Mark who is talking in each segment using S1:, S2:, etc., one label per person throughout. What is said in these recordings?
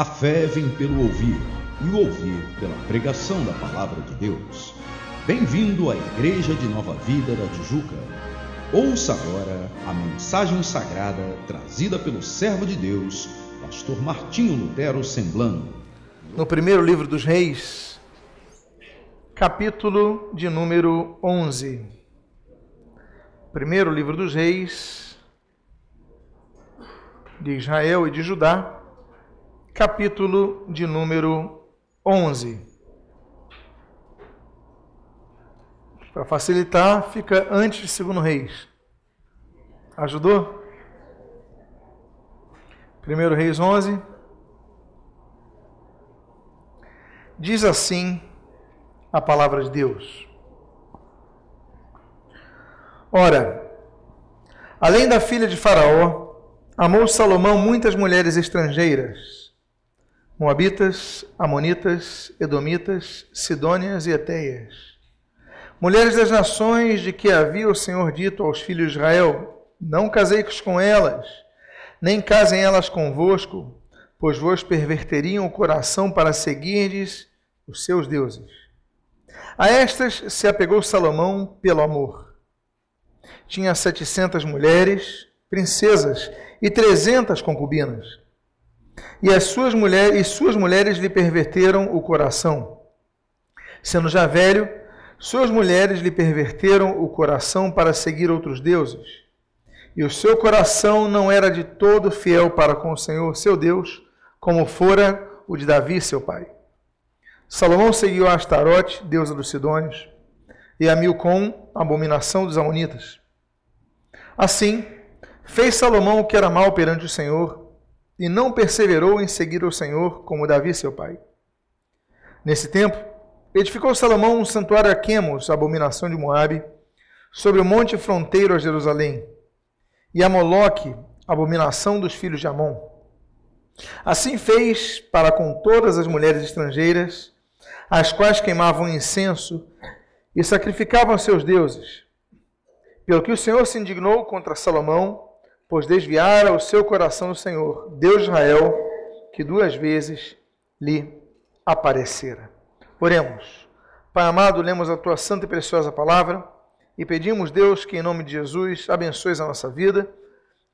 S1: A fé vem pelo ouvir, e o ouvir pela pregação da palavra de Deus. Bem-vindo à Igreja de Nova Vida da Tijuca. Ouça agora a mensagem sagrada trazida pelo servo de Deus, pastor Martinho Lutero Semblano.
S2: No primeiro livro dos Reis, capítulo de número 11. Primeiro livro dos Reis de Israel e de Judá, capítulo de número 11. Para facilitar, fica antes de segundo Reis. Ajudou? Primeiro Reis 11. Diz assim a palavra de Deus. Ora, além da filha de Faraó, amou Salomão muitas mulheres estrangeiras Moabitas, Amonitas, Edomitas, Sidônias e Eteias. Mulheres das nações de que havia o Senhor dito aos filhos de Israel: Não caseis com elas, nem casem elas convosco, pois vos perverteriam o coração para seguirdes os seus deuses. A estas se apegou Salomão pelo amor. Tinha setecentas mulheres, princesas, e trezentas concubinas e as suas mulheres, e suas mulheres lhe perverteram o coração. Sendo já velho, suas mulheres lhe perverteram o coração para seguir outros deuses. E o seu coração não era de todo fiel para com o Senhor, seu Deus, como fora o de Davi, seu pai. Salomão seguiu a Astarote, deusa dos Sidônios, e a Milcom, abominação dos Amonitas. Assim, fez Salomão o que era mal perante o Senhor, e não perseverou em seguir o Senhor como Davi, seu pai. Nesse tempo, edificou Salomão um santuário a Quemos, abominação de Moabe, sobre o monte fronteiro a Jerusalém, e a Moloque, abominação dos filhos de Amon. Assim fez para com todas as mulheres estrangeiras, as quais queimavam incenso e sacrificavam seus deuses. Pelo que o Senhor se indignou contra Salomão, pois desviara o seu coração do Senhor, Deus de Israel, que duas vezes lhe aparecera. Oremos. Pai amado, lemos a tua santa e preciosa palavra e pedimos, Deus, que em nome de Jesus abençoes a nossa vida,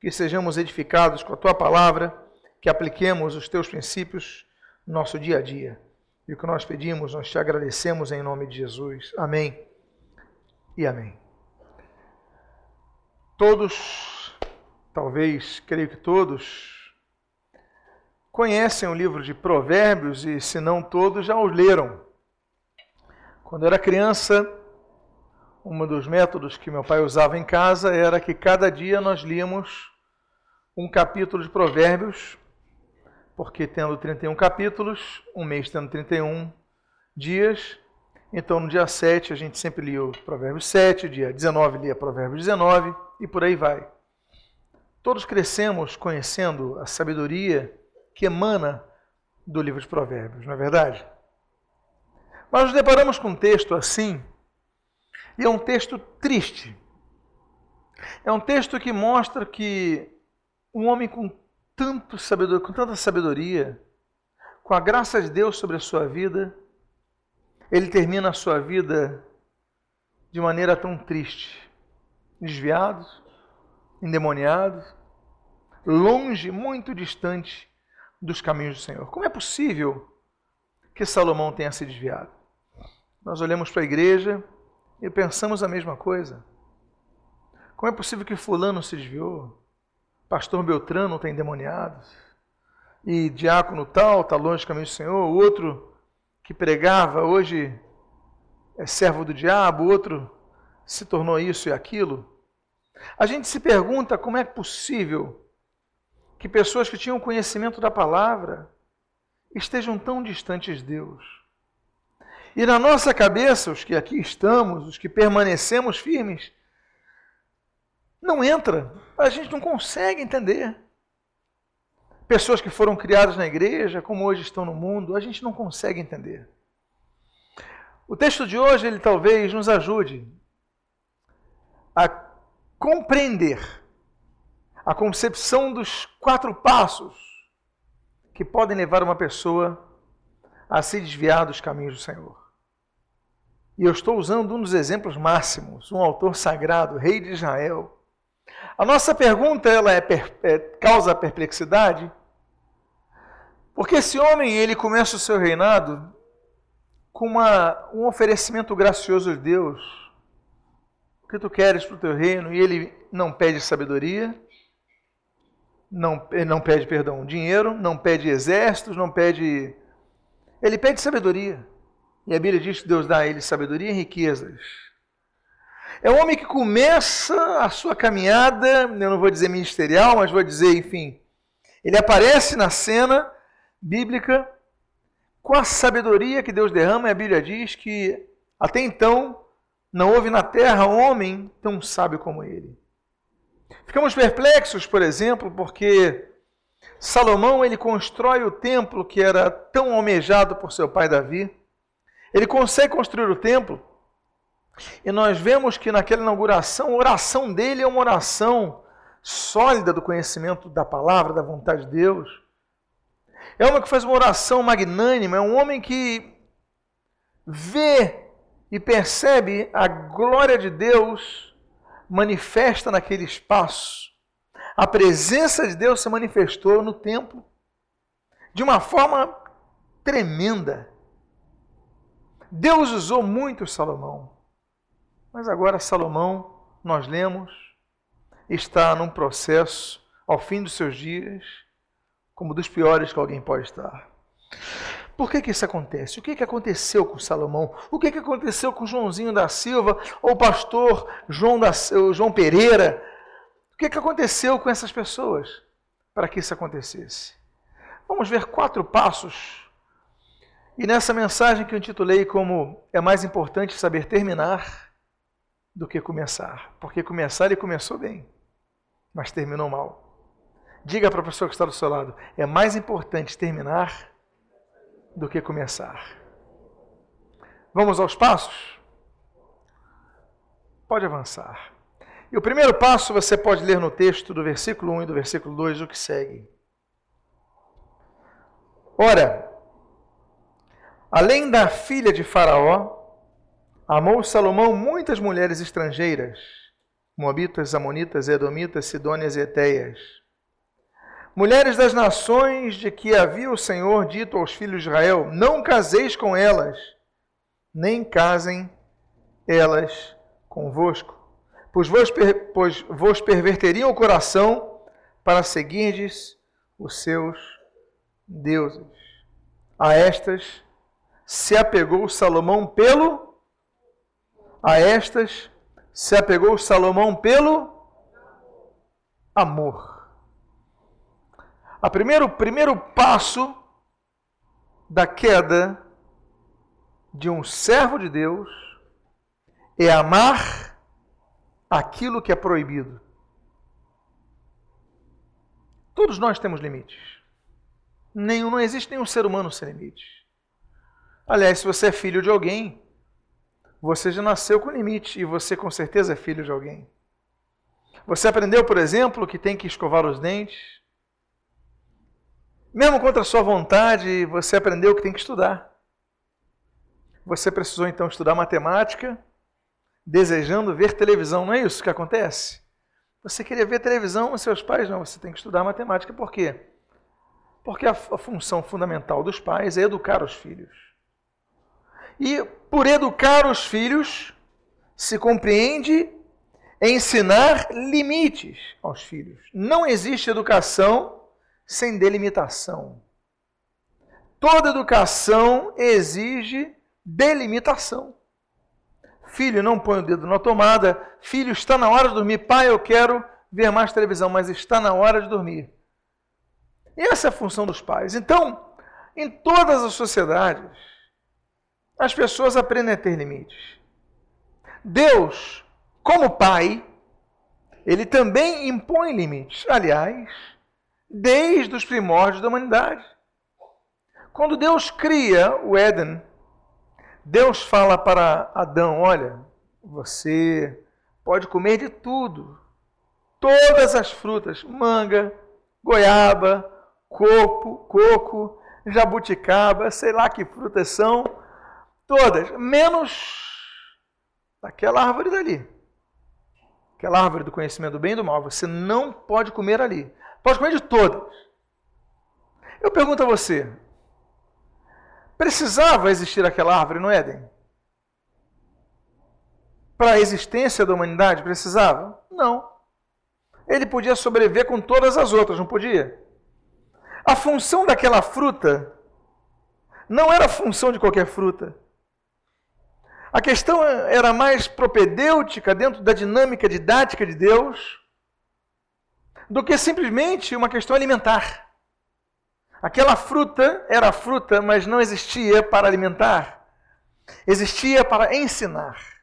S2: que sejamos edificados com a tua palavra, que apliquemos os teus princípios no nosso dia a dia. E o que nós pedimos, nós te agradecemos em nome de Jesus. Amém e amém. Todos talvez, creio que todos, conhecem o livro de Provérbios e, se não todos, já o leram. Quando eu era criança, um dos métodos que meu pai usava em casa era que cada dia nós líamos um capítulo de Provérbios, porque tendo 31 capítulos, um mês tendo 31 dias, então no dia 7 a gente sempre lia o Provérbios 7, dia 19 lia Provérbios 19 e por aí vai. Todos crescemos conhecendo a sabedoria que emana do livro de Provérbios, não é verdade? Mas nos deparamos com um texto assim, e é um texto triste. É um texto que mostra que um homem com, tanto sabedoria, com tanta sabedoria, com a graça de Deus sobre a sua vida, ele termina a sua vida de maneira tão triste, desviado, endemoniado, longe, muito distante dos caminhos do Senhor. Como é possível que Salomão tenha se desviado? Nós olhamos para a igreja e pensamos a mesma coisa. Como é possível que Fulano se desviou? Pastor Beltrano está endemoniado. E diácono tal está longe do caminho do Senhor. O outro que pregava hoje é servo do diabo. O outro se tornou isso e aquilo. A gente se pergunta como é possível que pessoas que tinham conhecimento da palavra estejam tão distantes de Deus. E na nossa cabeça, os que aqui estamos, os que permanecemos firmes, não entra, a gente não consegue entender. Pessoas que foram criadas na igreja, como hoje estão no mundo, a gente não consegue entender. O texto de hoje, ele talvez nos ajude a compreender a concepção dos quatro passos que podem levar uma pessoa a se desviar dos caminhos do Senhor. E eu estou usando um dos exemplos máximos, um autor sagrado, rei de Israel. A nossa pergunta ela é, é, causa perplexidade, porque esse homem ele começa o seu reinado com uma, um oferecimento gracioso de Deus. O que tu queres para o teu reino? E ele não pede sabedoria, não, não pede, perdão, dinheiro, não pede exércitos, não pede. Ele pede sabedoria. E a Bíblia diz que Deus dá a ele sabedoria e riquezas. É um homem que começa a sua caminhada, eu não vou dizer ministerial, mas vou dizer, enfim, ele aparece na cena bíblica com a sabedoria que Deus derrama, e a Bíblia diz que até então não houve na terra homem tão sábio como ele. Ficamos perplexos, por exemplo, porque Salomão ele constrói o templo que era tão almejado por seu pai Davi. Ele consegue construir o templo e nós vemos que naquela inauguração, a oração dele é uma oração sólida do conhecimento da palavra, da vontade de Deus. É um homem que faz uma oração magnânima, é um homem que vê e percebe a glória de Deus manifesta naquele espaço. A presença de Deus se manifestou no templo de uma forma tremenda. Deus usou muito Salomão. Mas agora Salomão, nós lemos, está num processo ao fim dos seus dias, como dos piores que alguém pode estar. Por que, que isso acontece? O que, que aconteceu com Salomão? O que, que aconteceu com Joãozinho da Silva ou o pastor João, da, João Pereira? O que, que aconteceu com essas pessoas para que isso acontecesse? Vamos ver quatro passos e nessa mensagem que eu intitulei como É mais importante saber terminar do que começar. Porque começar ele começou bem, mas terminou mal. Diga para a pessoa que está do seu lado: é mais importante terminar do que começar. Vamos aos passos? Pode avançar. E o primeiro passo você pode ler no texto do versículo 1 e do versículo 2 o que segue. Ora, Além da filha de Faraó, amou Salomão muitas mulheres estrangeiras, Moabitas, Amonitas, Edomitas, Sidônias e Eteias. Mulheres das nações de que havia o Senhor dito aos filhos de Israel: Não caseis com elas, nem casem elas convosco, pois vos, pois vos perverteriam o coração para seguirdes os seus deuses. A estas se apegou Salomão pelo a estas se apegou Salomão pelo amor. A primeiro primeiro passo da queda de um servo de Deus é amar aquilo que é proibido. Todos nós temos limites. Nenhum, não existe nenhum ser humano sem limites. Aliás, se você é filho de alguém, você já nasceu com limite e você com certeza é filho de alguém. Você aprendeu, por exemplo, que tem que escovar os dentes. Mesmo contra a sua vontade, você aprendeu que tem que estudar. Você precisou então estudar matemática, desejando ver televisão, não é isso que acontece? Você queria ver televisão, mas seus pais não, você tem que estudar matemática. Por quê? Porque a, a função fundamental dos pais é educar os filhos. E por educar os filhos, se compreende ensinar limites aos filhos. Não existe educação sem delimitação. Toda educação exige delimitação. Filho, não põe o dedo na tomada. Filho, está na hora de dormir. Pai, eu quero ver mais televisão, mas está na hora de dormir. E essa é a função dos pais. Então, em todas as sociedades, as pessoas aprendem a ter limites. Deus, como Pai, ele também impõe limites. Aliás, desde os primórdios da humanidade. Quando Deus cria o Éden, Deus fala para Adão: Olha, você pode comer de tudo, todas as frutas, manga, goiaba, coco, coco, jabuticaba, sei lá que frutas são, todas, menos aquela árvore dali. Aquela árvore do conhecimento do bem e do mal. Você não pode comer ali. Pode comer de todas. Eu pergunto a você: precisava existir aquela árvore no Éden? Para a existência da humanidade, precisava? Não. Ele podia sobreviver com todas as outras, não podia? A função daquela fruta não era a função de qualquer fruta. A questão era mais propedêutica dentro da dinâmica didática de Deus do que simplesmente uma questão alimentar. Aquela fruta era fruta, mas não existia para alimentar, existia para ensinar.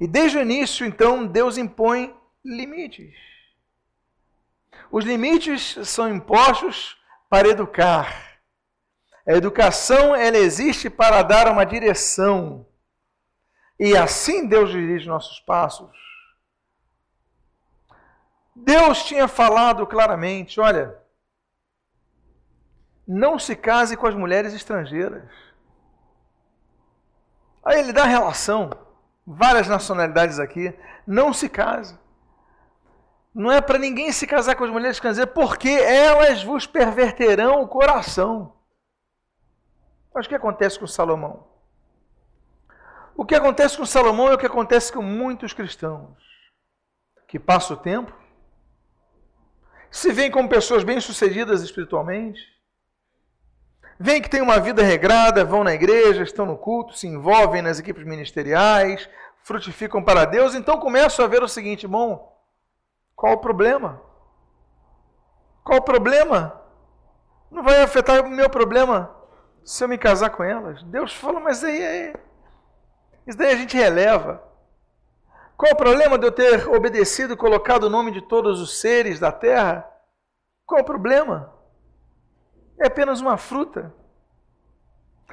S2: E desde o início, então, Deus impõe limites. Os limites são impostos para educar. A educação ela existe para dar uma direção. E assim Deus dirige nossos passos. Deus tinha falado claramente, olha, não se case com as mulheres estrangeiras. Aí ele dá relação, várias nacionalidades aqui, não se case. Não é para ninguém se casar com as mulheres estrangeiras, porque elas vos perverterão o coração. Mas o que acontece com Salomão? O que acontece com Salomão é o que acontece com muitos cristãos, que passam o tempo, se veem como pessoas bem-sucedidas espiritualmente, veem que têm uma vida regrada, vão na igreja, estão no culto, se envolvem nas equipes ministeriais, frutificam para Deus, então começam a ver o seguinte, bom, qual o problema? Qual o problema? Não vai afetar o meu problema se eu me casar com elas? Deus fala, mas aí, aí isso daí a gente releva. Qual o problema de eu ter obedecido e colocado o nome de todos os seres da terra? Qual o problema? É apenas uma fruta.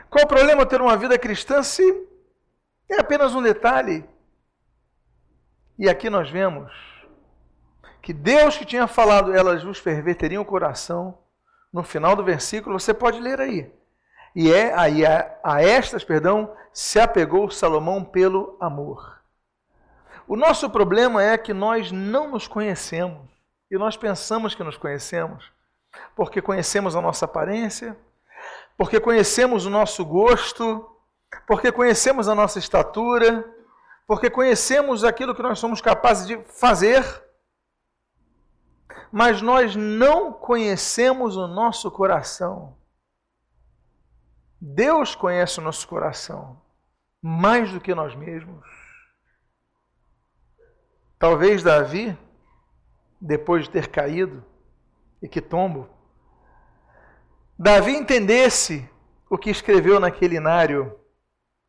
S2: Qual o problema ter uma vida cristã se é apenas um detalhe? E aqui nós vemos que Deus que tinha falado, elas vos perverteriam o coração, no final do versículo, você pode ler aí. E é aí a, a estas, perdão, se apegou Salomão pelo amor. O nosso problema é que nós não nos conhecemos e nós pensamos que nos conhecemos, porque conhecemos a nossa aparência, porque conhecemos o nosso gosto, porque conhecemos a nossa estatura, porque conhecemos aquilo que nós somos capazes de fazer mas nós não conhecemos o nosso coração. Deus conhece o nosso coração mais do que nós mesmos. Talvez Davi, depois de ter caído, e que tombo, Davi entendesse o que escreveu naquele inário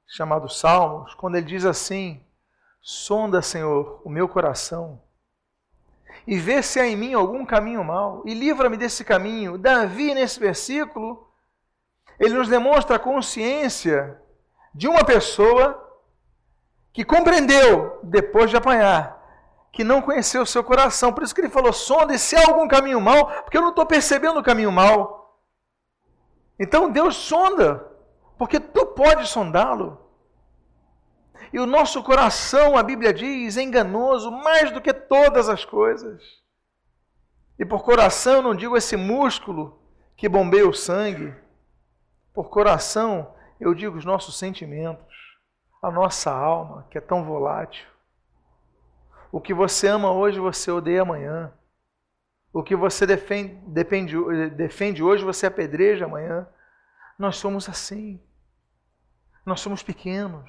S2: chamado Salmos, quando ele diz assim: Sonda, Senhor, o meu coração e vê se há em mim algum caminho mau e livra-me desse caminho. Davi, nesse versículo, ele nos demonstra a consciência de uma pessoa que compreendeu, depois de apanhar, que não conheceu o seu coração. Por isso que ele falou: sonde se há algum caminho mau, porque eu não estou percebendo o caminho mau. Então Deus sonda, porque tu podes sondá-lo. E o nosso coração, a Bíblia diz, é enganoso mais do que todas as coisas. E por coração não digo esse músculo que bombeia o sangue. Por coração eu digo os nossos sentimentos, a nossa alma, que é tão volátil. O que você ama hoje, você odeia amanhã. O que você defende, defende, defende hoje, você apedreja amanhã. Nós somos assim. Nós somos pequenos.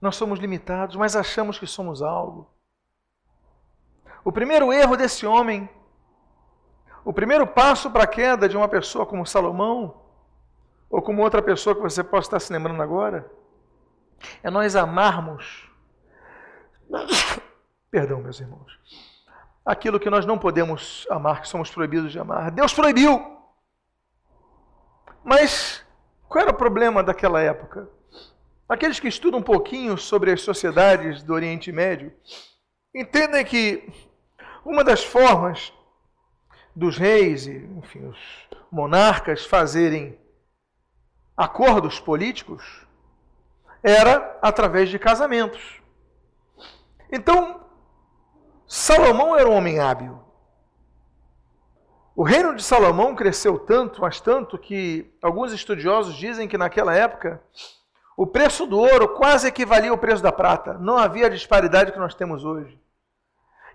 S2: Nós somos limitados, mas achamos que somos algo. O primeiro erro desse homem, o primeiro passo para a queda de uma pessoa como Salomão, ou como outra pessoa que você possa estar se lembrando agora, é nós amarmos, perdão, meus irmãos, aquilo que nós não podemos amar, que somos proibidos de amar. Deus proibiu. Mas qual era o problema daquela época? Aqueles que estudam um pouquinho sobre as sociedades do Oriente Médio entendem que uma das formas dos reis e, enfim, os monarcas fazerem acordos políticos era através de casamentos. Então, Salomão era um homem hábil. O reino de Salomão cresceu tanto, mas tanto, que alguns estudiosos dizem que naquela época o preço do ouro quase equivalia ao preço da prata. Não havia a disparidade que nós temos hoje.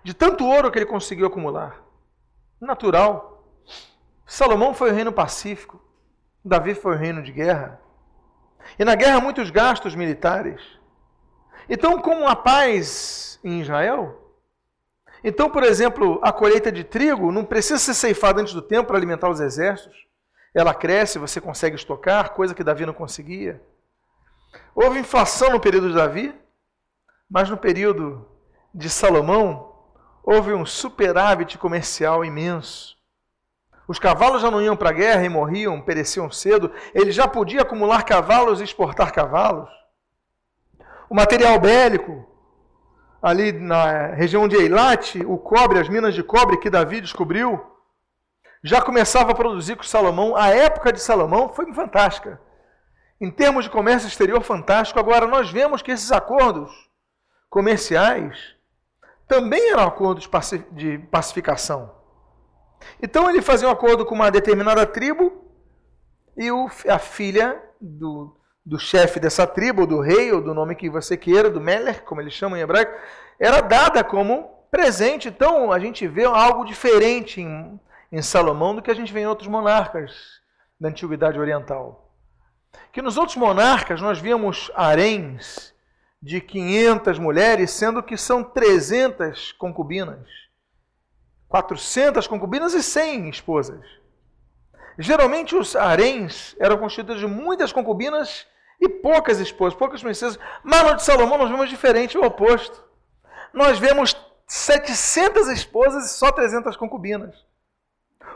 S2: De tanto ouro que ele conseguiu acumular. Natural. Salomão foi o reino pacífico. Davi foi o reino de guerra. E na guerra, muitos gastos militares. Então, como a paz em Israel, então, por exemplo, a colheita de trigo não precisa ser ceifada antes do tempo para alimentar os exércitos. Ela cresce, você consegue estocar, coisa que Davi não conseguia. Houve inflação no período de Davi, mas no período de Salomão houve um superávit comercial imenso. Os cavalos já não iam para a guerra e morriam, pereciam cedo. Ele já podia acumular cavalos e exportar cavalos. O material bélico, ali na região de Eilat, o cobre, as minas de cobre que Davi descobriu, já começava a produzir com Salomão. A época de Salomão foi fantástica. Em termos de comércio exterior, fantástico. Agora, nós vemos que esses acordos comerciais também eram acordos de pacificação. Então ele fazia um acordo com uma determinada tribo e a filha do, do chefe dessa tribo, do rei, ou do nome que você queira, do Meller, como eles chamam em hebraico, era dada como presente. Então a gente vê algo diferente em, em Salomão do que a gente vê em outros monarcas da antiguidade oriental. Que nos outros monarcas nós víamos haréns de 500 mulheres, sendo que são 300 concubinas. 400 concubinas e 100 esposas. Geralmente os haréns eram constituídos de muitas concubinas e poucas esposas, poucas princesas. Mas no de Salomão nós vemos diferente, o oposto. Nós vemos 700 esposas e só 300 concubinas.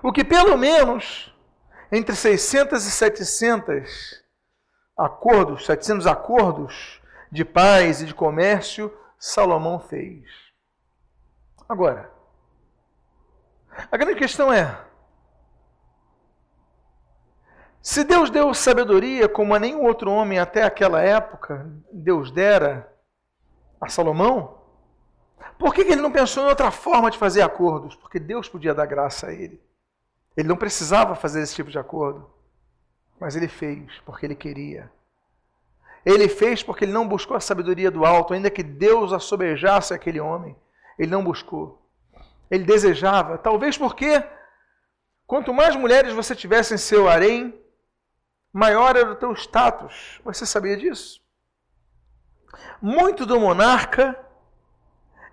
S2: O que pelo menos entre 600 e 700 acordos, 700 acordos de paz e de comércio, Salomão fez. Agora, a grande questão é: se Deus deu sabedoria como a nenhum outro homem até aquela época Deus dera a Salomão, por que ele não pensou em outra forma de fazer acordos? Porque Deus podia dar graça a ele. Ele não precisava fazer esse tipo de acordo, mas ele fez porque ele queria. Ele fez porque ele não buscou a sabedoria do alto, ainda que Deus assobejasse aquele homem. Ele não buscou ele desejava, talvez porque quanto mais mulheres você tivesse em seu harém, maior era o teu status. Você sabia disso? Muito do monarca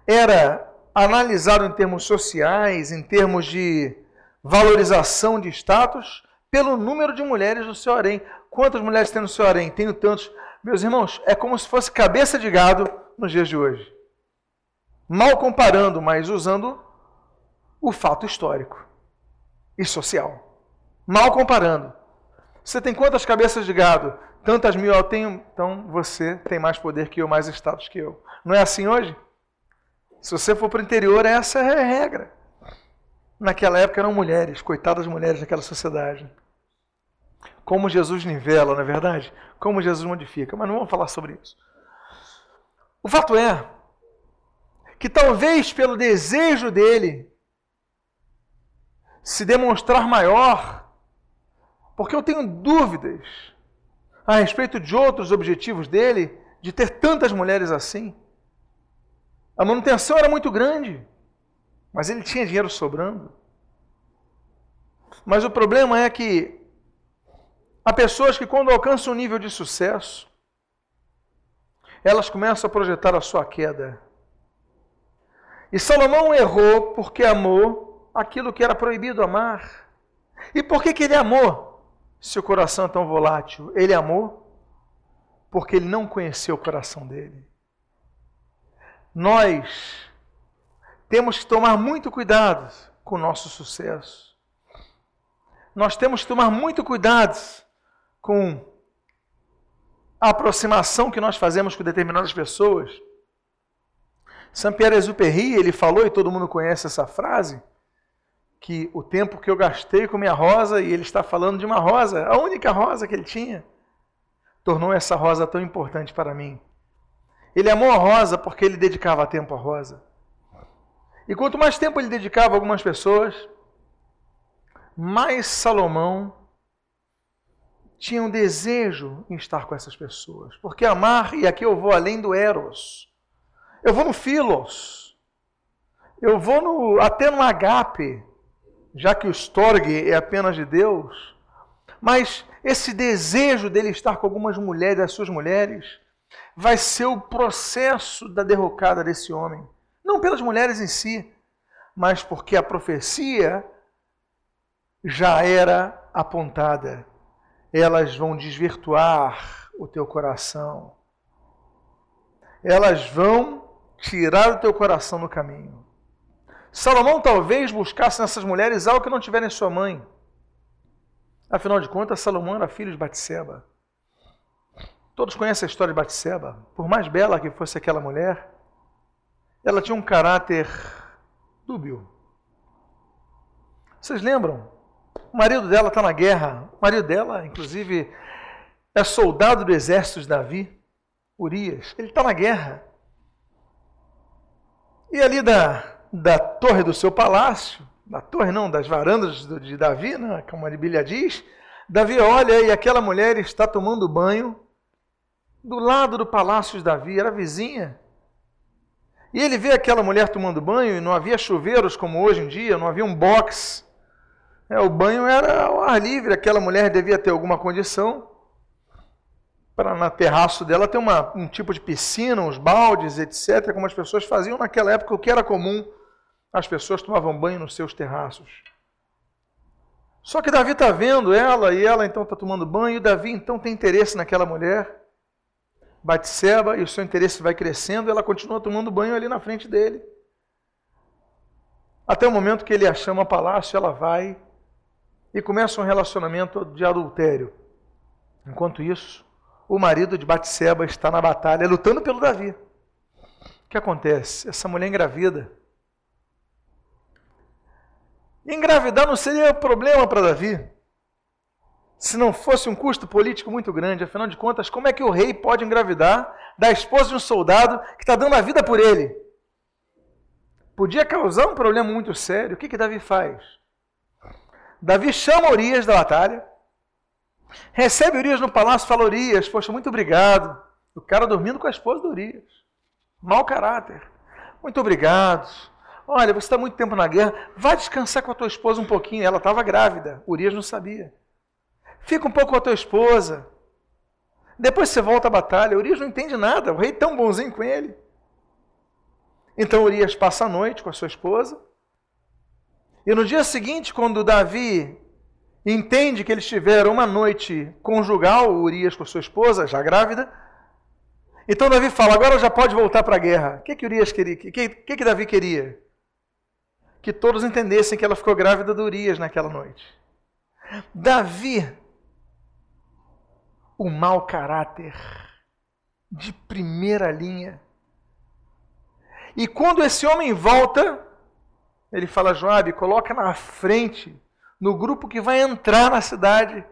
S2: era analisado em termos sociais, em termos de valorização de status, pelo número de mulheres no seu harém. Quantas mulheres tem no seu harém? Tenho tantos. Meus irmãos, é como se fosse cabeça de gado nos dias de hoje. Mal comparando, mas usando o fato histórico e social. Mal comparando. Você tem quantas cabeças de gado? Tantas mil eu tenho, então você tem mais poder que eu, mais status que eu. Não é assim hoje? Se você for para o interior, essa é a regra. Naquela época eram mulheres, coitadas mulheres daquela sociedade. Como Jesus nivela, não é verdade? Como Jesus modifica. Mas não vamos falar sobre isso. O fato é que talvez pelo desejo dele se demonstrar maior, porque eu tenho dúvidas a respeito de outros objetivos dele, de ter tantas mulheres assim. A manutenção era muito grande, mas ele tinha dinheiro sobrando. Mas o problema é que há pessoas que, quando alcançam um nível de sucesso, elas começam a projetar a sua queda. E Salomão errou porque amou aquilo que era proibido amar. E por que, que ele amou? Se o coração é tão volátil, ele amou porque ele não conheceu o coração dele. Nós temos que tomar muito cuidado com o nosso sucesso. Nós temos que tomar muito cuidado com a aproximação que nós fazemos com determinadas pessoas. Saint-Pierre Exupéry, ele falou, e todo mundo conhece essa frase, que o tempo que eu gastei com minha rosa, e ele está falando de uma rosa, a única rosa que ele tinha, tornou essa rosa tão importante para mim. Ele amou a rosa porque ele dedicava tempo à rosa. E quanto mais tempo ele dedicava a algumas pessoas, mais Salomão tinha um desejo em estar com essas pessoas. Porque amar, e aqui eu vou além do Eros, eu vou no Philos, eu vou no, até no agape, já que o Storge é apenas de Deus, mas esse desejo dele estar com algumas mulheres, as suas mulheres, vai ser o processo da derrocada desse homem. Não pelas mulheres em si, mas porque a profecia já era apontada. Elas vão desvirtuar o teu coração. Elas vão tirar o teu coração no caminho. Salomão talvez buscasse nessas mulheres algo que não tiver em sua mãe. Afinal de contas, Salomão era filho de Batseba. Todos conhecem a história de Batseba. Por mais bela que fosse aquela mulher, ela tinha um caráter dúbio. Vocês lembram? O marido dela está na guerra. O marido dela, inclusive, é soldado do exército de Davi, Urias. Ele está na guerra. E ali da, da torre do seu palácio, da torre não, das varandas de Davi, né, como a Bíblia diz, Davi olha e aquela mulher está tomando banho do lado do palácio de Davi, era vizinha. E ele vê aquela mulher tomando banho e não havia chuveiros como hoje em dia, não havia um box. É, o banho era ao ar livre, aquela mulher devia ter alguma condição para na terraço dela ter uma, um tipo de piscina, uns baldes, etc., como as pessoas faziam naquela época, o que era comum as pessoas tomavam banho nos seus terraços. Só que Davi está vendo ela e ela então está tomando banho, e Davi então tem interesse naquela mulher, Batseba, e o seu interesse vai crescendo, e ela continua tomando banho ali na frente dele. Até o momento que ele a chama a palácio, ela vai e começa um relacionamento de adultério. Enquanto isso, o marido de Batseba está na batalha, lutando pelo Davi. O que acontece? Essa mulher engravida Engravidar não seria problema para Davi. Se não fosse um custo político muito grande, afinal de contas, como é que o rei pode engravidar da esposa de um soldado que está dando a vida por ele? Podia causar um problema muito sério. O que, que Davi faz? Davi chama Urias da batalha, recebe Urias no palácio e fala: Urias, poxa, muito obrigado. O cara dormindo com a esposa do Urias. Mau caráter. Muito obrigado. Olha, você está muito tempo na guerra, vai descansar com a tua esposa um pouquinho. Ela estava grávida, Urias não sabia. Fica um pouco com a tua esposa. Depois você volta à batalha. Urias não entende nada, o rei tão bonzinho com ele. Então Urias passa a noite com a sua esposa. E no dia seguinte, quando Davi entende que eles tiveram uma noite conjugal, Urias com a sua esposa, já grávida, então Davi fala: agora já pode voltar para a guerra. O que, que Urias queria? O que, que, que Davi queria? Que todos entendessem que ela ficou grávida de Urias naquela noite. Davi, o mau caráter de primeira linha. E quando esse homem volta, ele fala: Joabe, coloca na frente, no grupo que vai entrar na cidade,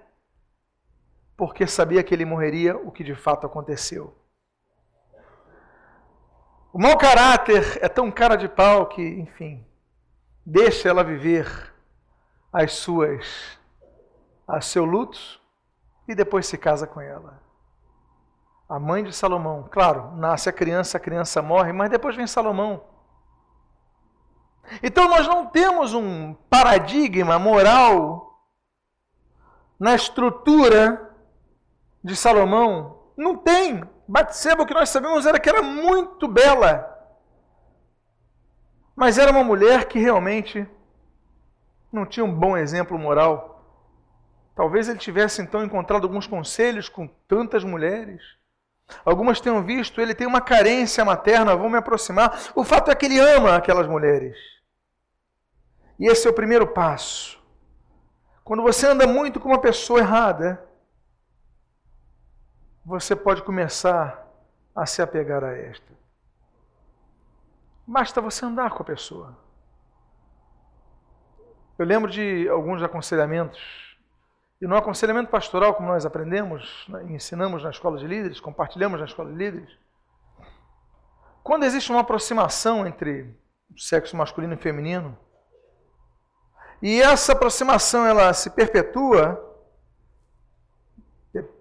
S2: porque sabia que ele morreria, o que de fato aconteceu. O mau caráter é tão cara de pau que, enfim, deixa ela viver as suas a seu luto e depois se casa com ela. A mãe de Salomão, claro, nasce a criança, a criança morre, mas depois vem Salomão. Então nós não temos um paradigma moral na estrutura de Salomão. Não tem. Batseba, o que nós sabemos era que era muito bela. Mas era uma mulher que realmente não tinha um bom exemplo moral. Talvez ele tivesse então encontrado alguns conselhos com tantas mulheres. Algumas tenham visto, ele tem uma carência materna, vou me aproximar. O fato é que ele ama aquelas mulheres. E esse é o primeiro passo. Quando você anda muito com uma pessoa errada, você pode começar a se apegar a esta. Basta você andar com a pessoa. Eu lembro de alguns aconselhamentos. E no aconselhamento pastoral, como nós aprendemos, né, ensinamos na escola de líderes, compartilhamos na escola de líderes, quando existe uma aproximação entre o sexo masculino e feminino, e essa aproximação ela se perpetua,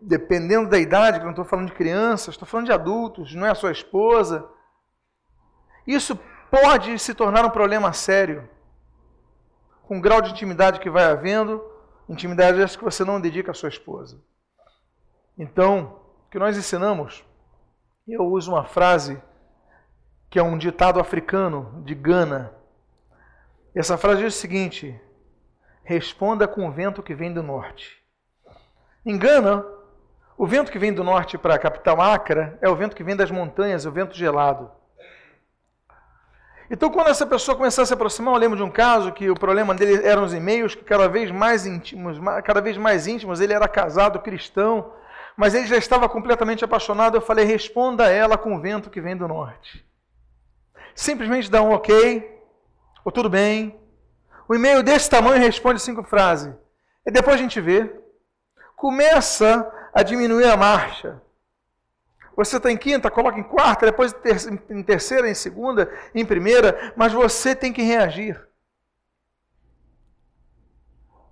S2: dependendo da idade, que eu não estou falando de crianças, estou falando de adultos, não é a sua esposa. Isso pode se tornar um problema sério, com o grau de intimidade que vai havendo, intimidade essa que você não dedica à sua esposa. Então, o que nós ensinamos, eu uso uma frase que é um ditado africano de Gana. Essa frase diz o seguinte: responda com o vento que vem do norte. Em Gana, o vento que vem do norte para a capital Acra é o vento que vem das montanhas, o vento gelado. Então, quando essa pessoa começou a se aproximar, eu lembro de um caso que o problema dele eram os e-mails que cada vez mais íntimos, cada vez mais íntimos. Ele era casado, cristão, mas ele já estava completamente apaixonado. Eu falei: responda a ela com o vento que vem do norte. Simplesmente dá um ok, ou tudo bem. O e-mail desse tamanho responde cinco frases. E depois a gente vê. Começa a diminuir a marcha. Você está em quinta, coloca em quarta, depois em terceira, em segunda, em primeira, mas você tem que reagir.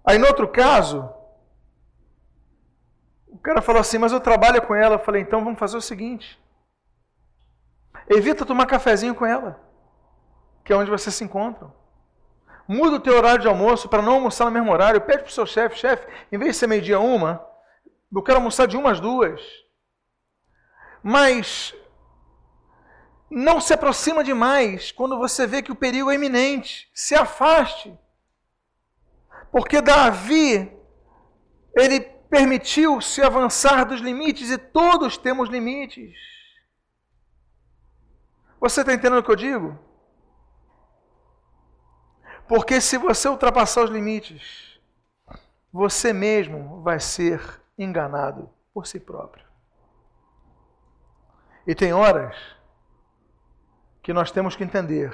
S2: Aí, no outro caso, o cara falou assim: Mas eu trabalho com ela. Eu falei: Então vamos fazer o seguinte: evita tomar cafezinho com ela, que é onde vocês se encontram. Muda o teu horário de almoço para não almoçar no mesmo horário. Pede para o seu chefe: chefe, em vez de ser meio-dia uma, eu quero almoçar de uma às duas mas não se aproxima demais quando você vê que o perigo é iminente. Se afaste. Porque Davi, ele permitiu se avançar dos limites e todos temos limites. Você está entendendo o que eu digo? Porque se você ultrapassar os limites, você mesmo vai ser enganado por si próprio. E tem horas que nós temos que entender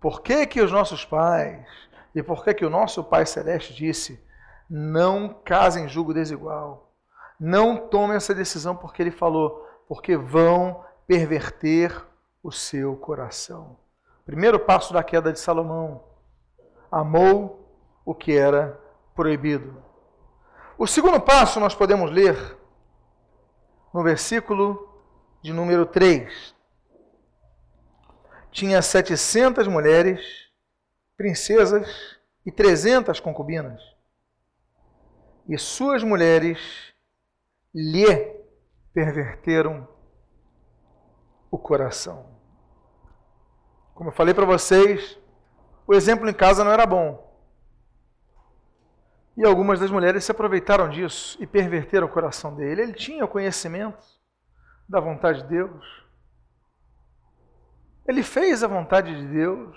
S2: por que, que os nossos pais e por que, que o nosso Pai Celeste disse: não casem em julgo desigual. Não tomem essa decisão porque ele falou, porque vão perverter o seu coração. Primeiro passo da queda de Salomão: amou o que era proibido. O segundo passo nós podemos ler no versículo de número 3. Tinha 700 mulheres, princesas e 300 concubinas. E suas mulheres lhe perverteram o coração. Como eu falei para vocês, o exemplo em casa não era bom. E algumas das mulheres se aproveitaram disso e perverteram o coração dele. Ele tinha conhecimento da vontade de Deus. Ele fez a vontade de Deus.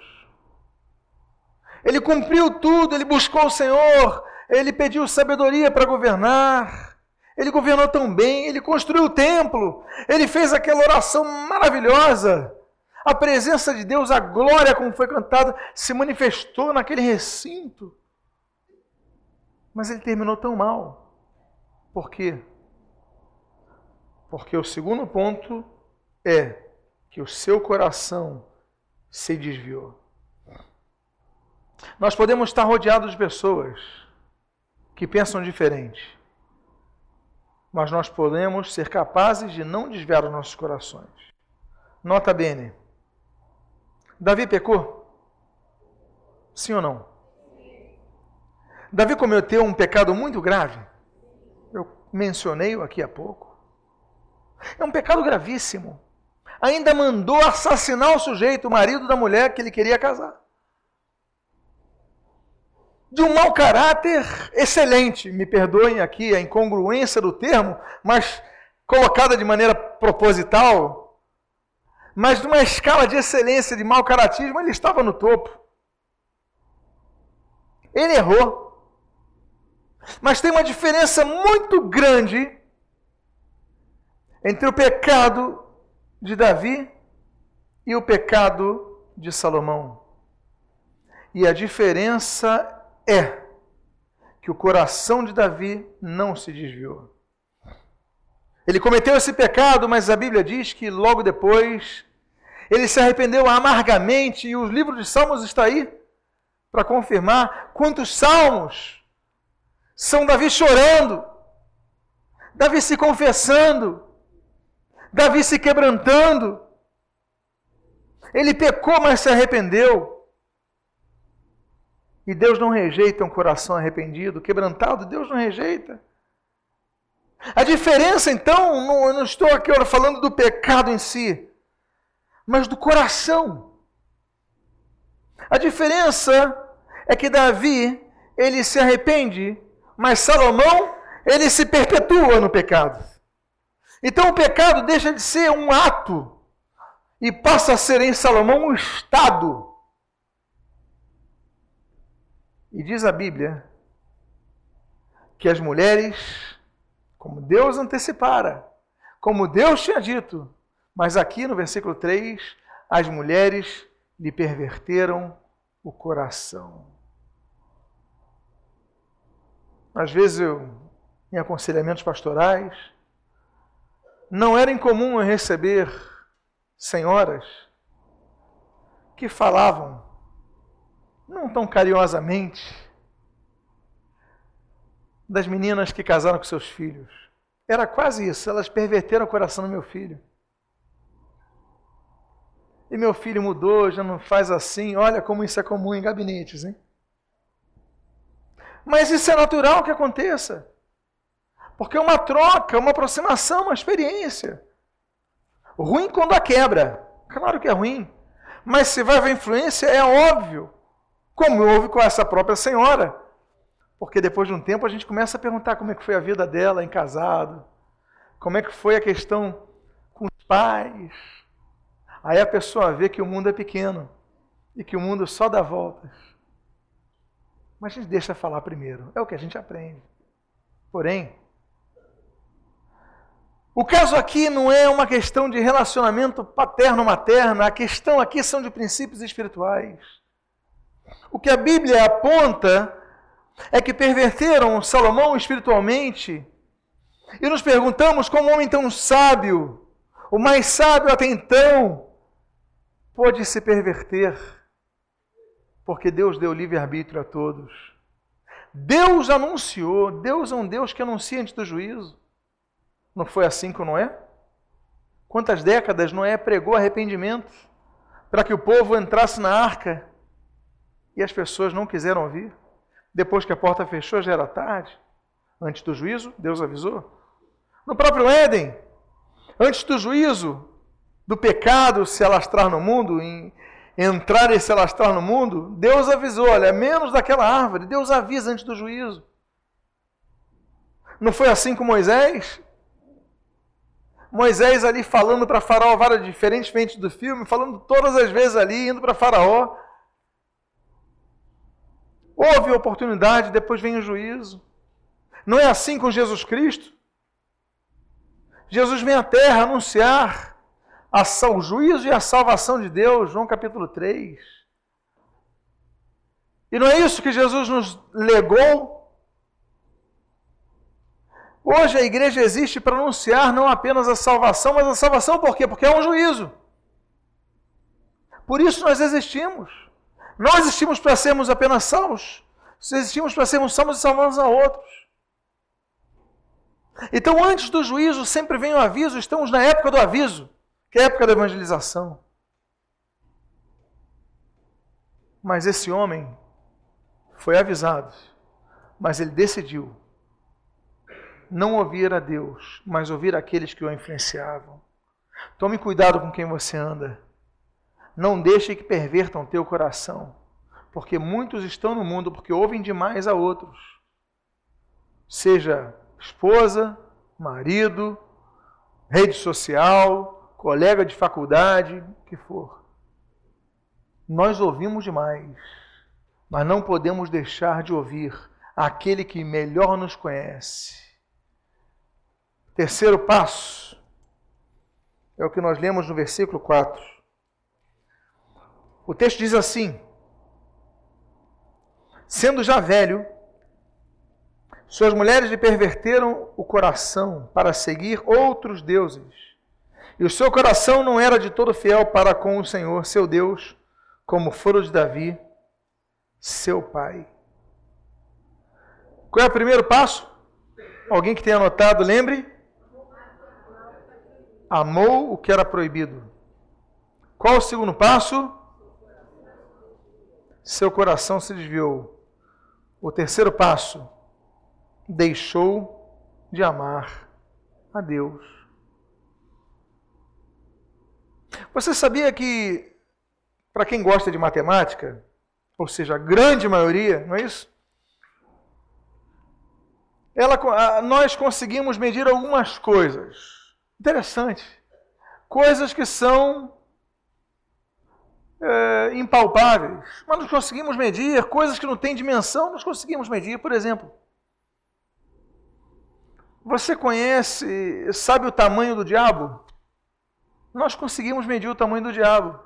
S2: Ele cumpriu tudo, ele buscou o Senhor, ele pediu sabedoria para governar. Ele governou tão bem, ele construiu o templo, ele fez aquela oração maravilhosa. A presença de Deus, a glória, como foi cantada, se manifestou naquele recinto. Mas ele terminou tão mal. Por quê? Porque o segundo ponto é que o seu coração se desviou. Nós podemos estar rodeados de pessoas que pensam diferente, mas nós podemos ser capazes de não desviar os nossos corações. Nota bene. Davi pecou? Sim ou não? Davi cometeu um pecado muito grave. Eu mencionei-o aqui há pouco. É um pecado gravíssimo. Ainda mandou assassinar o sujeito, o marido da mulher que ele queria casar. De um mau caráter excelente, me perdoem aqui a incongruência do termo, mas colocada de maneira proposital, mas numa escala de excelência, de mau caratismo, ele estava no topo. Ele errou. Mas tem uma diferença muito grande entre o pecado de Davi e o pecado de Salomão. E a diferença é que o coração de Davi não se desviou. Ele cometeu esse pecado, mas a Bíblia diz que logo depois ele se arrependeu amargamente e o livro de Salmos está aí para confirmar quantos salmos são Davi chorando, Davi se confessando, Davi se quebrantando. Ele pecou, mas se arrependeu. E Deus não rejeita um coração arrependido, quebrantado, Deus não rejeita. A diferença, então, não, eu não estou aqui falando do pecado em si, mas do coração. A diferença é que Davi, ele se arrepende, mas Salomão, ele se perpetua no pecado. Então o pecado deixa de ser um ato e passa a ser em Salomão um estado. E diz a Bíblia que as mulheres, como Deus antecipara, como Deus tinha dito, mas aqui no versículo 3, as mulheres lhe perverteram o coração. Às vezes eu, em aconselhamentos pastorais, não era incomum receber senhoras que falavam, não tão carinhosamente, das meninas que casaram com seus filhos. Era quase isso, elas perverteram o coração do meu filho. E meu filho mudou, já não faz assim. Olha como isso é comum em gabinetes, hein? Mas isso é natural que aconteça. Porque é uma troca, uma aproximação, uma experiência. Ruim quando a quebra. Claro que é ruim. Mas se vai haver influência, é óbvio. Como houve com essa própria senhora. Porque depois de um tempo a gente começa a perguntar como é que foi a vida dela em casado. Como é que foi a questão com os pais Aí a pessoa vê que o mundo é pequeno e que o mundo só dá voltas. Mas a gente deixa falar primeiro, é o que a gente aprende. Porém, o caso aqui não é uma questão de relacionamento paterno-materno, a questão aqui são de princípios espirituais. O que a Bíblia aponta é que perverteram Salomão espiritualmente, e nos perguntamos como um homem tão sábio, o mais sábio até então, pôde se perverter, porque Deus deu livre-arbítrio a todos. Deus anunciou, Deus é um Deus que anuncia antes do juízo. Não foi assim com Noé? Quantas décadas Noé pregou arrependimento para que o povo entrasse na arca e as pessoas não quiseram ouvir? Depois que a porta fechou, já era tarde. Antes do juízo, Deus avisou. No próprio Éden, antes do juízo, do pecado se alastrar no mundo, em entrar e se alastrar no mundo, Deus avisou: olha, menos daquela árvore. Deus avisa antes do juízo. Não foi assim com Moisés? Moisés ali falando para Faraó várias diferentemente do filme, falando todas as vezes ali, indo para Faraó. Houve oportunidade, depois vem o juízo. Não é assim com Jesus Cristo? Jesus vem à terra anunciar o juízo e a salvação de Deus, João capítulo 3. E não é isso que Jesus nos legou? Hoje a igreja existe para anunciar não apenas a salvação, mas a salvação por quê? Porque é um juízo. Por isso nós existimos. Nós existimos para sermos apenas salvos. Existimos para sermos salvos e salvamos a outros. Então, antes do juízo, sempre vem o aviso, estamos na época do aviso que é a época da evangelização. Mas esse homem foi avisado, mas ele decidiu não ouvir a Deus, mas ouvir aqueles que o influenciavam. Tome cuidado com quem você anda. Não deixe que pervertam teu coração, porque muitos estão no mundo porque ouvem demais a outros. Seja esposa, marido, rede social, colega de faculdade, que for. Nós ouvimos demais, mas não podemos deixar de ouvir aquele que melhor nos conhece. Terceiro passo é o que nós lemos no versículo 4. O texto diz assim: sendo já velho, suas mulheres lhe perverteram o coração para seguir outros deuses. E o seu coração não era de todo fiel para com o Senhor, seu Deus, como fora de Davi, seu pai. Qual é o primeiro passo? Alguém que tenha anotado, lembre? Amou o que era proibido. Qual o segundo passo? Seu coração se desviou. O terceiro passo, deixou de amar a Deus. Você sabia que, para quem gosta de matemática, ou seja, a grande maioria, não é isso? Ela, nós conseguimos medir algumas coisas. Interessante. Coisas que são é, impalpáveis, mas nós conseguimos medir. Coisas que não têm dimensão, nós conseguimos medir. Por exemplo, você conhece, sabe o tamanho do diabo? Nós conseguimos medir o tamanho do diabo.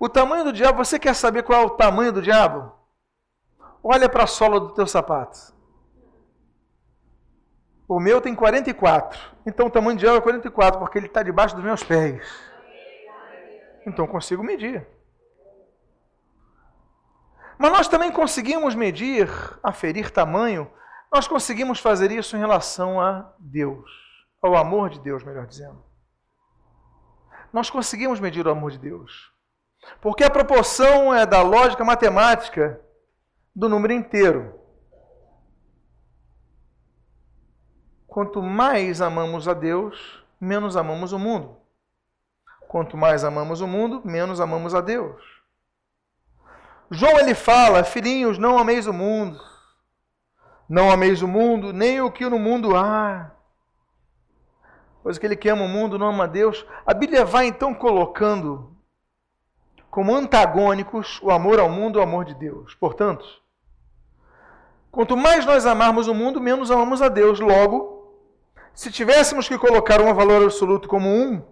S2: O tamanho do diabo, você quer saber qual é o tamanho do diabo? Olha para a sola do teu sapato. O meu tem 44. Então o tamanho do diabo é 44, porque ele está debaixo dos meus pés. Então consigo medir. Mas nós também conseguimos medir, aferir tamanho, nós conseguimos fazer isso em relação a Deus, ao amor de Deus, melhor dizendo. Nós conseguimos medir o amor de Deus. Porque a proporção é da lógica matemática do número inteiro. Quanto mais amamos a Deus, menos amamos o mundo. Quanto mais amamos o mundo, menos amamos a Deus. João ele fala: Filhinhos, não ameis o mundo, não ameis o mundo, nem o que no mundo há. Pois aquele que ama o mundo não ama a Deus. A Bíblia vai então colocando como antagônicos o amor ao mundo e o amor de Deus. Portanto, quanto mais nós amarmos o mundo, menos amamos a Deus. Logo, se tivéssemos que colocar um valor absoluto como um,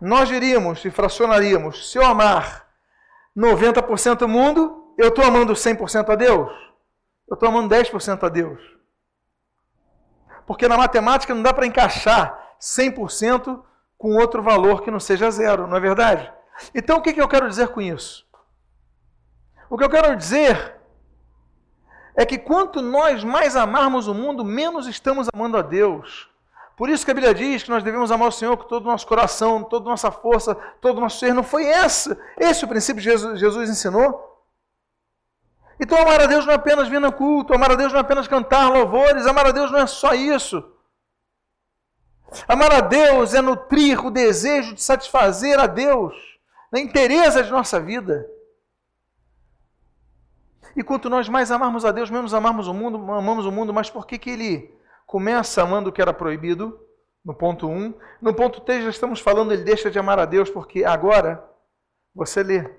S2: nós diríamos e fracionaríamos: se eu amar 90% o mundo, eu estou amando 100% a Deus? Eu estou amando 10% a Deus. Porque na matemática não dá para encaixar 100% com outro valor que não seja zero, não é verdade? Então o que, que eu quero dizer com isso? O que eu quero dizer é que quanto nós mais amarmos o mundo, menos estamos amando a Deus. Por isso que a Bíblia diz que nós devemos amar o Senhor com todo o nosso coração, toda a nossa força, todo o nosso ser. Não foi esse, esse o princípio que Jesus, Jesus ensinou? Então, amar a Deus não é apenas vir no culto, amar a Deus não é apenas cantar louvores, amar a Deus não é só isso. Amar a Deus é nutrir o desejo de satisfazer a Deus na inteireza de nossa vida. E quanto nós mais amarmos a Deus, menos amarmos o mundo, amamos o mundo, mas por que, que ele começa amando o que era proibido? No ponto 1. Um. No ponto 3 já estamos falando, ele deixa de amar a Deus, porque agora, você lê,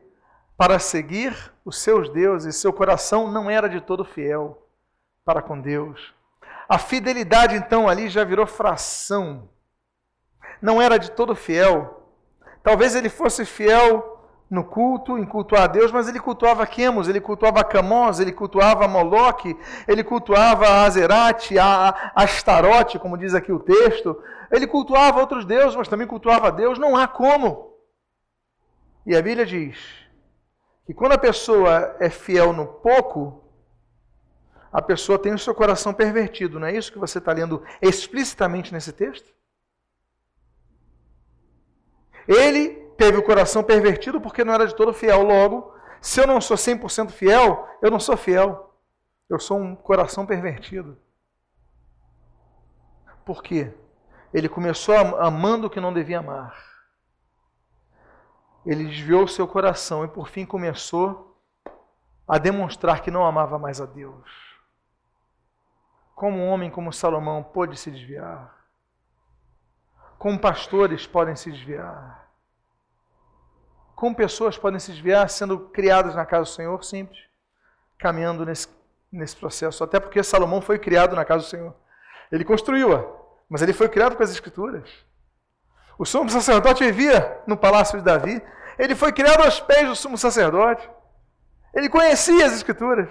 S2: para seguir os seus deuses, seu coração não era de todo fiel para com Deus. A fidelidade, então, ali já virou fração. Não era de todo fiel. Talvez ele fosse fiel no culto, em cultuar a Deus, mas ele cultuava Quemos, ele cultuava Camós, ele cultuava Moloque, ele cultuava Azerate, a Astarote, como diz aqui o texto. Ele cultuava outros deuses, mas também cultuava Deus. Não há como. E a Bíblia diz que quando a pessoa é fiel no pouco, a pessoa tem o seu coração pervertido. Não é isso que você está lendo explicitamente nesse texto? Ele teve o coração pervertido porque não era de todo fiel. Logo, se eu não sou 100% fiel, eu não sou fiel. Eu sou um coração pervertido. Por quê? Ele começou amando o que não devia amar ele desviou o seu coração e por fim começou a demonstrar que não amava mais a Deus. Como um homem como Salomão pôde se desviar? Como pastores podem se desviar? Como pessoas podem se desviar sendo criadas na casa do Senhor? Simples. Caminhando nesse, nesse processo. Até porque Salomão foi criado na casa do Senhor. Ele construiu-a, mas ele foi criado com as Escrituras. O sumo sacerdote vivia no palácio de Davi. Ele foi criado aos pés do sumo sacerdote. Ele conhecia as Escrituras.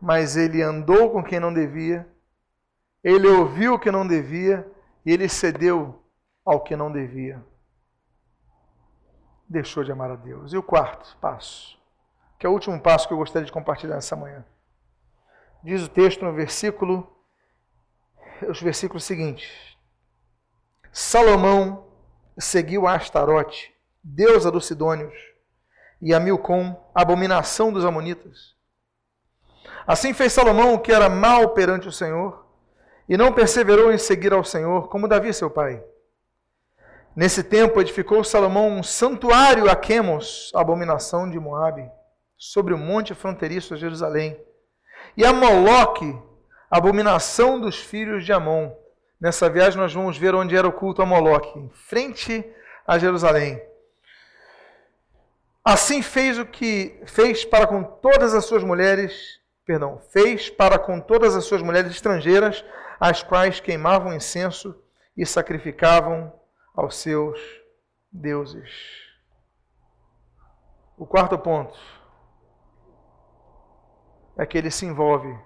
S2: Mas ele andou com quem não devia, ele ouviu o que não devia e ele cedeu ao que não devia. Deixou de amar a Deus. E o quarto passo, que é o último passo que eu gostaria de compartilhar nessa manhã. Diz o texto no versículo, os versículos seguintes. Salomão seguiu a Astarote, deusa dos Sidônios, e a Milcom, abominação dos Amonitas. Assim fez Salomão o que era mal perante o Senhor, e não perseverou em seguir ao Senhor, como Davi seu pai. Nesse tempo edificou Salomão um santuário a Quemos, abominação de Moabe, sobre o monte fronteiriço a Jerusalém, e a Moloque, abominação dos filhos de Amon. Nessa viagem nós vamos ver onde era o culto a Moloque, em frente a Jerusalém. Assim fez o que fez para com todas as suas mulheres, perdão, fez para com todas as suas mulheres estrangeiras, as quais queimavam incenso e sacrificavam aos seus deuses. O quarto ponto é que ele se envolve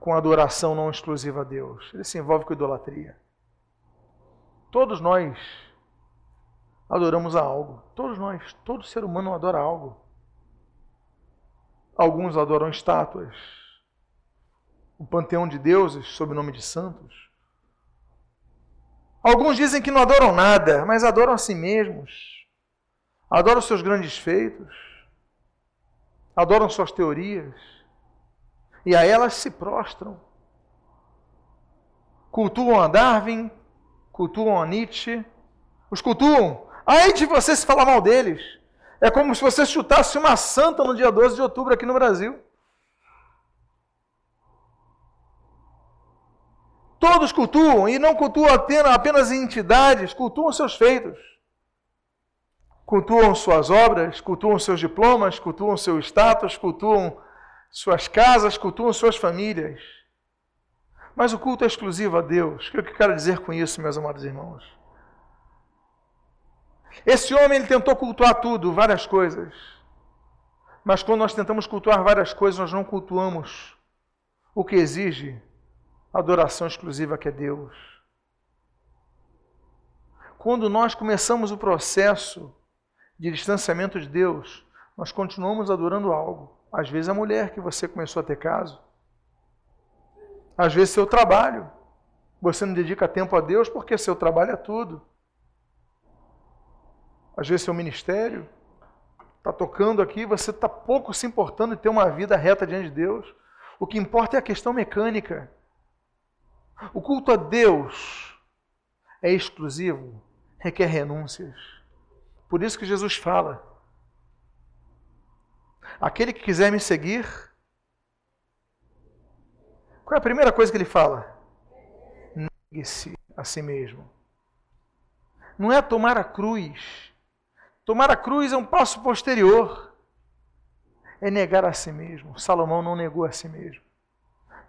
S2: com adoração não exclusiva a Deus. Ele se envolve com idolatria. Todos nós adoramos a algo. Todos nós, todo ser humano adora algo. Alguns adoram estátuas, o panteão de deuses sob o nome de santos. Alguns dizem que não adoram nada, mas adoram a si mesmos. Adoram seus grandes feitos. Adoram suas teorias. E a elas se prostram. Cultuam a Darwin, cultuam a Nietzsche, os cultuam. Aí de você se falar mal deles. É como se você chutasse uma santa no dia 12 de outubro aqui no Brasil. Todos cultuam e não cultuam apenas entidades, cultuam seus feitos. Cultuam suas obras, cultuam seus diplomas, cultuam seu status, cultuam suas casas, cultuam suas famílias. Mas o culto é exclusivo a Deus. O que eu quero dizer com isso, meus amados irmãos? Esse homem ele tentou cultuar tudo, várias coisas. Mas quando nós tentamos cultuar várias coisas, nós não cultuamos o que exige adoração exclusiva que é Deus. Quando nós começamos o processo de distanciamento de Deus, nós continuamos adorando algo. Às vezes a mulher que você começou a ter caso. Às vezes seu trabalho. Você não dedica tempo a Deus porque seu trabalho é tudo. Às vezes seu ministério está tocando aqui, você está pouco se importando em ter uma vida reta diante de Deus. O que importa é a questão mecânica. O culto a Deus é exclusivo, requer renúncias. Por isso que Jesus fala: aquele que quiser me seguir, qual é a primeira coisa que ele fala? Negue-se a si mesmo. Não é tomar a cruz. Tomar a cruz é um passo posterior. É negar a si mesmo. Salomão não negou a si mesmo.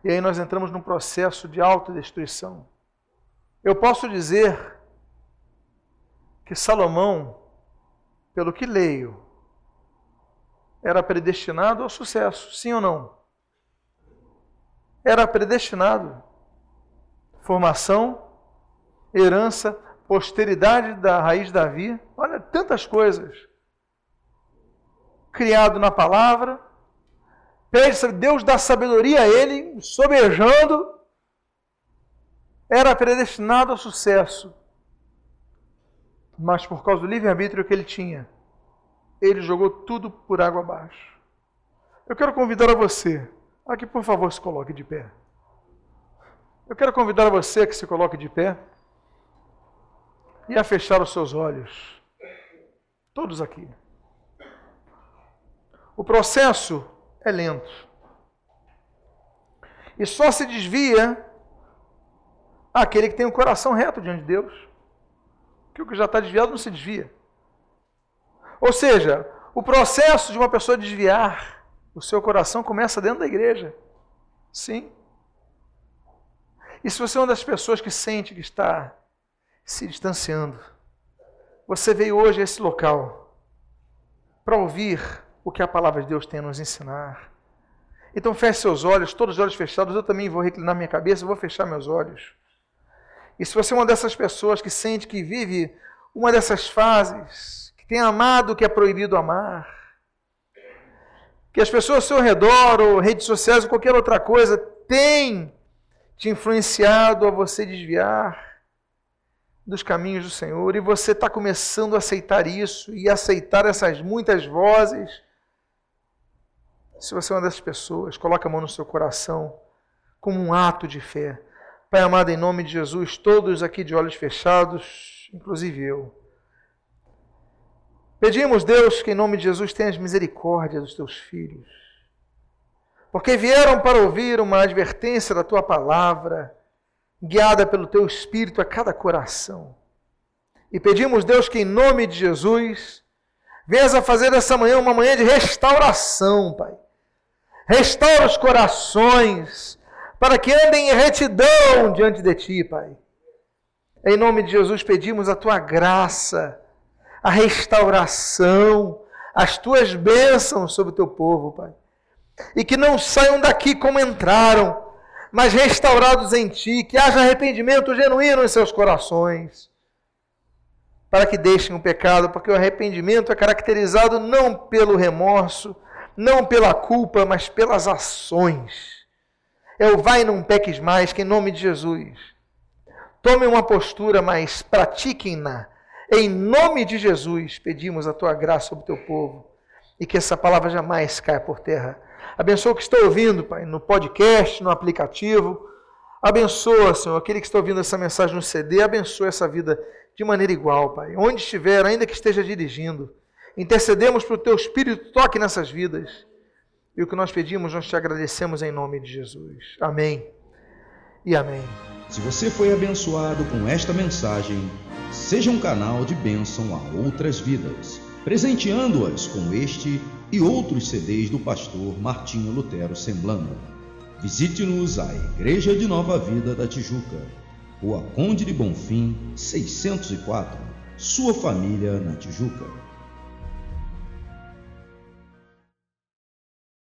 S2: E aí nós entramos num processo de autodestruição. Eu posso dizer que Salomão, pelo que leio, era predestinado ao sucesso, sim ou não? Era predestinado. Formação, herança, posteridade da raiz de Davi, olha, tantas coisas. Criado na palavra, pede, Deus dá sabedoria a ele, sobejando, era predestinado ao sucesso. Mas por causa do livre-arbítrio que ele tinha, ele jogou tudo por água abaixo. Eu quero convidar a você, a que por favor se coloque de pé. Eu quero convidar a você que se coloque de pé e a fechar os seus olhos. Todos aqui. O processo é lento. E só se desvia aquele que tem o coração reto diante de Deus. Que o que já está desviado não se desvia. Ou seja, o processo de uma pessoa desviar o seu coração começa dentro da igreja. Sim. E se você é uma das pessoas que sente que está se distanciando, você veio hoje a esse local para ouvir o que a palavra de Deus tem a nos ensinar. Então feche seus olhos, todos os olhos fechados. Eu também vou reclinar minha cabeça, vou fechar meus olhos. E se você é uma dessas pessoas que sente que vive uma dessas fases, que tem amado o que é proibido amar, que as pessoas ao seu redor, ou redes sociais, ou qualquer outra coisa, têm te influenciado a você desviar dos caminhos do Senhor, e você está começando a aceitar isso e aceitar essas muitas vozes. Se você é uma dessas pessoas, coloque a mão no seu coração como um ato de fé. Pai amado, em nome de Jesus, todos aqui de olhos fechados, inclusive eu. Pedimos, Deus, que em nome de Jesus tenhas misericórdia dos teus filhos, porque vieram para ouvir uma advertência da tua palavra, guiada pelo teu Espírito a cada coração. E pedimos, Deus, que em nome de Jesus, venhas a fazer essa manhã uma manhã de restauração, Pai. Restaura os corações, para que andem em retidão diante de Ti, Pai. Em nome de Jesus pedimos a Tua graça, a restauração, as Tuas bênçãos sobre o Teu povo, Pai. E que não saiam daqui como entraram, mas restaurados em Ti, que haja arrependimento genuíno em seus corações, para que deixem o pecado, porque o arrependimento é caracterizado não pelo remorso, não pela culpa, mas pelas ações é o vai não peques mais, que em nome de Jesus. Tome uma postura, mas pratiquem-na. Em nome de Jesus, pedimos a tua graça sobre o teu povo e que essa palavra jamais caia por terra. Abençoa o que está ouvindo, Pai, no podcast, no aplicativo. Abençoa, Senhor, aquele que está ouvindo essa mensagem no CD. Abençoa essa vida de maneira igual, Pai. Onde estiver, ainda que esteja dirigindo. Intercedemos para o teu Espírito toque nessas vidas e o que nós pedimos, nós te agradecemos em nome de Jesus. Amém e amém.
S1: Se você foi abençoado com esta mensagem, seja um canal de bênção a outras vidas, presenteando-as com este e outros CDs do pastor Martinho Lutero Semblando. Visite-nos à Igreja de Nova Vida da Tijuca, Rua Conde de Bonfim, 604, sua família na Tijuca.